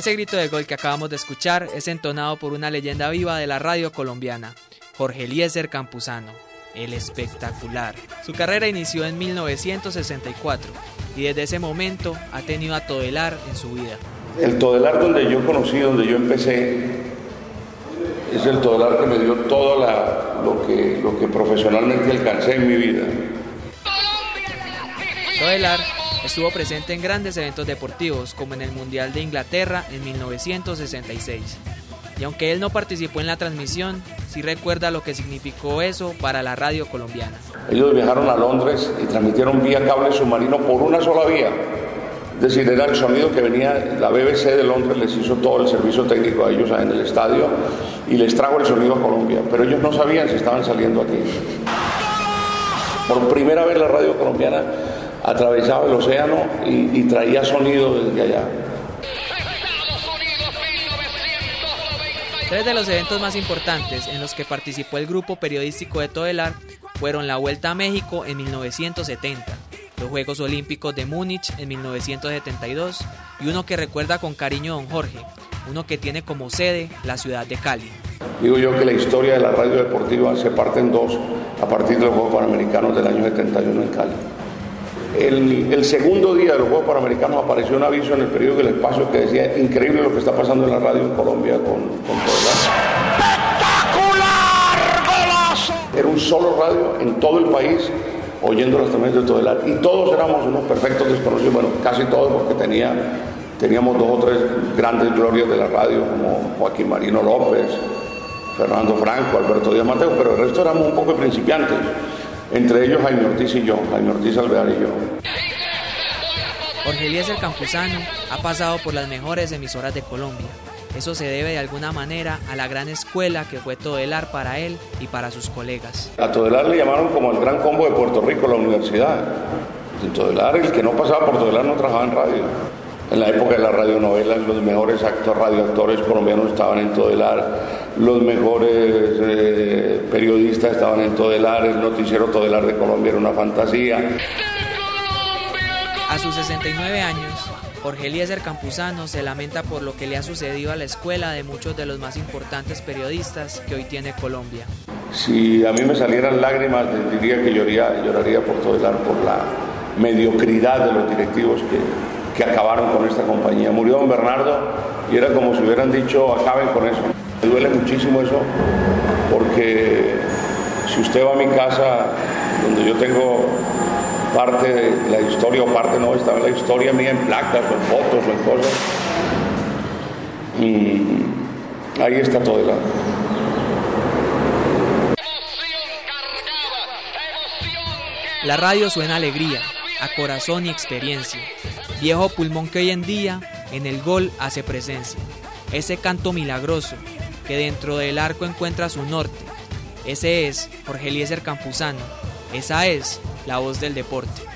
Ese grito de gol que acabamos de escuchar es entonado por una leyenda viva de la radio colombiana, Jorge Eliezer Campuzano, el espectacular. Su carrera inició en 1964 y desde ese momento ha tenido a Todelar en su vida. El Todelar donde yo conocí, donde yo empecé, es el Todelar que me dio todo lo, que, lo que profesionalmente alcancé en mi vida. Todelar Estuvo presente en grandes eventos deportivos como en el Mundial de Inglaterra en 1966. Y aunque él no participó en la transmisión, sí recuerda lo que significó eso para la radio colombiana. Ellos viajaron a Londres y transmitieron vía cable submarino por una sola vía. Es decir, era el sonido que venía, la BBC de Londres les hizo todo el servicio técnico a ellos en el estadio y les trajo el sonido a Colombia, pero ellos no sabían si estaban saliendo aquí. Por primera vez la radio colombiana atravesaba el océano y, traía sonido desde allá. Tres de los eventos más importantes en los que participó el grupo periodístico de Todelar fueron la Vuelta a México en 1970, los Juegos Olímpicos de Múnich en 1972 y uno que recuerda con cariño don Jorge, uno que tiene como sede la ciudad de Cali. Digo yo que la historia de la radio deportiva se parte en dos a partir de los Juegos Panamericanos del año 71 en Cali. El, segundo día de los Juegos Panamericanos apareció un aviso en el periódico del espacio que decía increíble lo que está pasando en la radio en Colombia con, con ¡Espectacular! ¡Golazo! Era un solo radio en todo el país oyendo los temas de Todelar y todos éramos unos perfectos desconocidos, bueno, casi todos porque tenía, teníamos dos o tres grandes glorias de la radio como Joaquín Marino López, Fernando Franco, Alberto Díaz Mateo, pero el resto éramos un poco principiantes. Entre ellos Jaime Ortiz y yo, Jaime Ortiz Alvear y yo. Jorge Eliezer Campuzano ha pasado por las mejores emisoras de Colombia. Eso se debe de alguna manera a la gran escuela que fue Todelar para él y para sus colegas. A Todelar le llamaron como el gran combo de Puerto Rico, la universidad. En Todelar, el que no pasaba por Todelar no trabajaba en radio. En la época de las radionovelas, los mejores actores, radioactores colombianos estaban en Todelar los mejores eh, periodistas estaban en Todelar, el noticiero Todelar de Colombia era una fantasía. A sus 69 años, Jorge Eliezer Campuzano se lamenta por lo que le ha sucedido a la escuela de muchos de los más importantes periodistas que hoy tiene Colombia. Si a mí me salieran lágrimas, diría que lloraría, lloraría por Todelar, por la mediocridad de los directivos que, que acabaron con esta compañía. Murió don Bernardo y era como si hubieran dicho acaben con eso. Me duele muchísimo eso porque si usted va a mi casa, donde yo tengo parte de la historia o parte no, estaba la historia mía en placas o en fotos o en cosas, y ahí está todo el lado. La radio suena alegría, a corazón y experiencia. Viejo pulmón que hoy en día en el gol hace presencia. Ese canto milagroso que dentro del arco encuentra su norte. Ese es Jorge Eliezer Campuzano. Esa es la voz del deporte.